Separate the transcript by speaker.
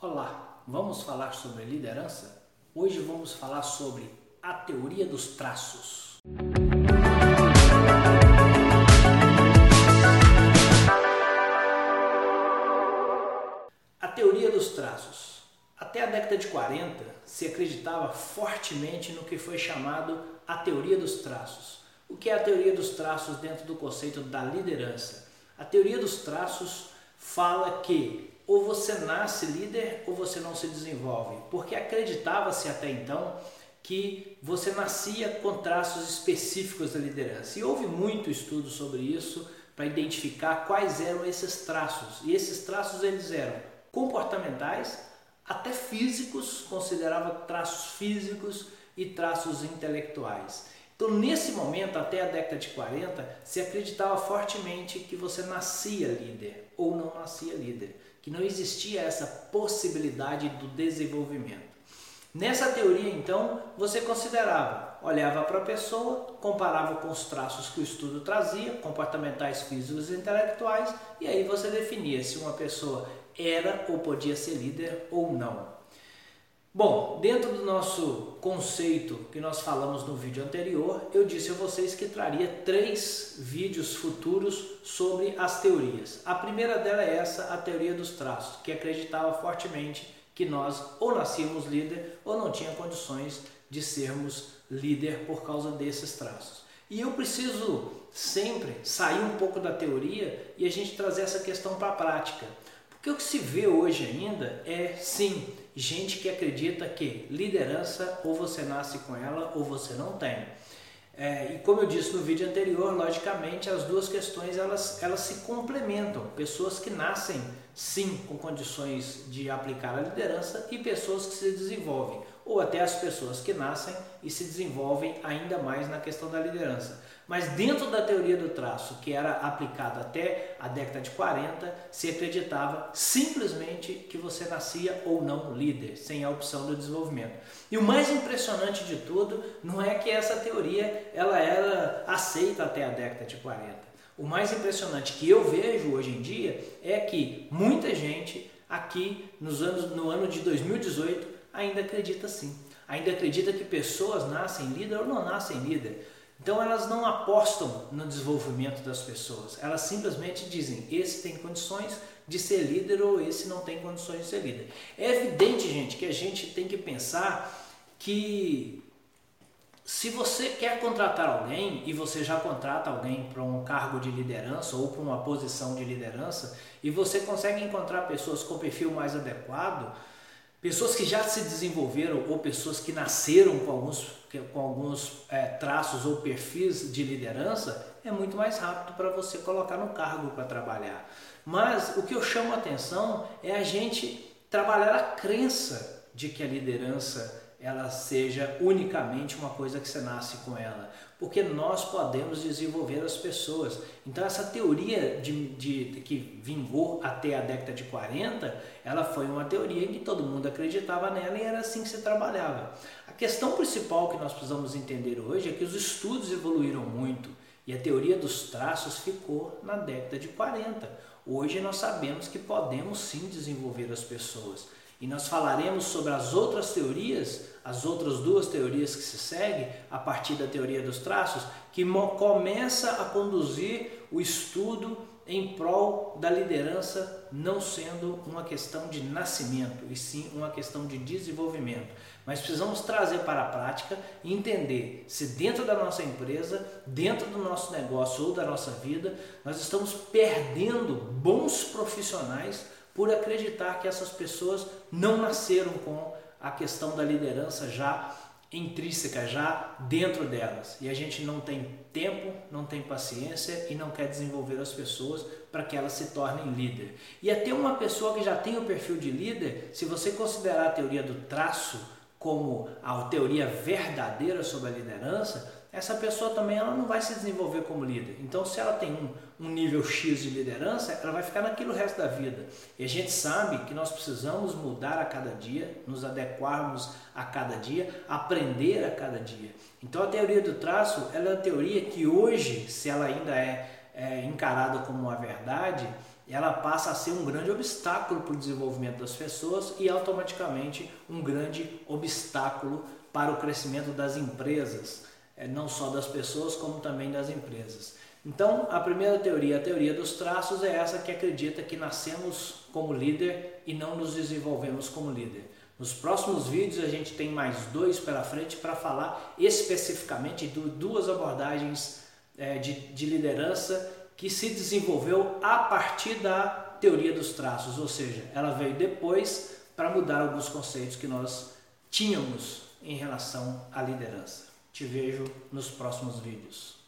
Speaker 1: Olá, vamos falar sobre liderança? Hoje vamos falar sobre a teoria dos traços. A teoria dos traços. Até a década de 40 se acreditava fortemente no que foi chamado a teoria dos traços. O que é a teoria dos traços dentro do conceito da liderança? A teoria dos traços fala que ou você nasce líder ou você não se desenvolve, porque acreditava-se até então que você nascia com traços específicos da liderança. E houve muito estudo sobre isso para identificar quais eram esses traços. E esses traços eles eram comportamentais, até físicos, considerava traços físicos e traços intelectuais. Então, nesse momento, até a década de 40, se acreditava fortemente que você nascia líder ou não nascia líder, que não existia essa possibilidade do desenvolvimento. Nessa teoria, então, você considerava, olhava para a pessoa, comparava com os traços que o estudo trazia, comportamentais, físicos e intelectuais, e aí você definia se uma pessoa era ou podia ser líder ou não. Bom, dentro do nosso conceito que nós falamos no vídeo anterior, eu disse a vocês que traria três vídeos futuros sobre as teorias. A primeira dela é essa, a teoria dos traços, que acreditava fortemente que nós ou nascíamos líder ou não tinha condições de sermos líder por causa desses traços. E eu preciso sempre sair um pouco da teoria e a gente trazer essa questão para a prática. Porque o que se vê hoje ainda é sim gente que acredita que liderança ou você nasce com ela ou você não tem. É, e como eu disse no vídeo anterior, logicamente as duas questões elas, elas se complementam. Pessoas que nascem sim com condições de aplicar a liderança e pessoas que se desenvolvem, ou até as pessoas que nascem e se desenvolvem ainda mais na questão da liderança. Mas dentro da teoria do traço, que era aplicada até a década de 40, se acreditava simplesmente que você nascia ou não líder, sem a opção do desenvolvimento. E o mais impressionante de tudo não é que essa teoria ela era aceita até a década de 40. O mais impressionante que eu vejo hoje em dia é que muita gente aqui nos anos, no ano de 2018 ainda acredita assim. Ainda acredita que pessoas nascem líder ou não nascem líder. Então elas não apostam no desenvolvimento das pessoas, elas simplesmente dizem: esse tem condições de ser líder ou esse não tem condições de ser líder. É evidente, gente, que a gente tem que pensar que se você quer contratar alguém e você já contrata alguém para um cargo de liderança ou para uma posição de liderança e você consegue encontrar pessoas com perfil mais adequado, Pessoas que já se desenvolveram ou pessoas que nasceram com alguns, com alguns é, traços ou perfis de liderança, é muito mais rápido para você colocar no cargo para trabalhar. Mas o que eu chamo a atenção é a gente trabalhar a crença de que a liderança ela seja unicamente uma coisa que você nasce com ela, porque nós podemos desenvolver as pessoas. Então essa teoria de, de, que vingou até a década de 40, ela foi uma teoria que todo mundo acreditava nela e era assim que se trabalhava. A questão principal que nós precisamos entender hoje é que os estudos evoluíram muito e a teoria dos traços ficou na década de 40. Hoje nós sabemos que podemos sim desenvolver as pessoas. E nós falaremos sobre as outras teorias, as outras duas teorias que se seguem a partir da teoria dos traços, que começa a conduzir o estudo em prol da liderança não sendo uma questão de nascimento, e sim uma questão de desenvolvimento. Mas precisamos trazer para a prática e entender se dentro da nossa empresa, dentro do nosso negócio ou da nossa vida, nós estamos perdendo bons profissionais por acreditar que essas pessoas não nasceram com a questão da liderança já intrínseca, já dentro delas. E a gente não tem tempo, não tem paciência e não quer desenvolver as pessoas para que elas se tornem líder. E até uma pessoa que já tem o perfil de líder, se você considerar a teoria do traço como a teoria verdadeira sobre a liderança, essa pessoa também ela não vai se desenvolver como líder. Então, se ela tem um, um nível X de liderança, ela vai ficar naquilo o resto da vida. E a gente sabe que nós precisamos mudar a cada dia, nos adequarmos a cada dia, aprender a cada dia. Então, a teoria do traço ela é uma teoria que hoje, se ela ainda é, é encarada como uma verdade, ela passa a ser um grande obstáculo para o desenvolvimento das pessoas e automaticamente um grande obstáculo para o crescimento das empresas, não só das pessoas como também das empresas. Então, a primeira teoria, a teoria dos traços, é essa que acredita que nascemos como líder e não nos desenvolvemos como líder. Nos próximos vídeos a gente tem mais dois pela frente para falar especificamente de duas abordagens é, de, de liderança que se desenvolveu a partir da teoria dos traços, ou seja, ela veio depois para mudar alguns conceitos que nós tínhamos em relação à liderança. Te vejo nos próximos vídeos.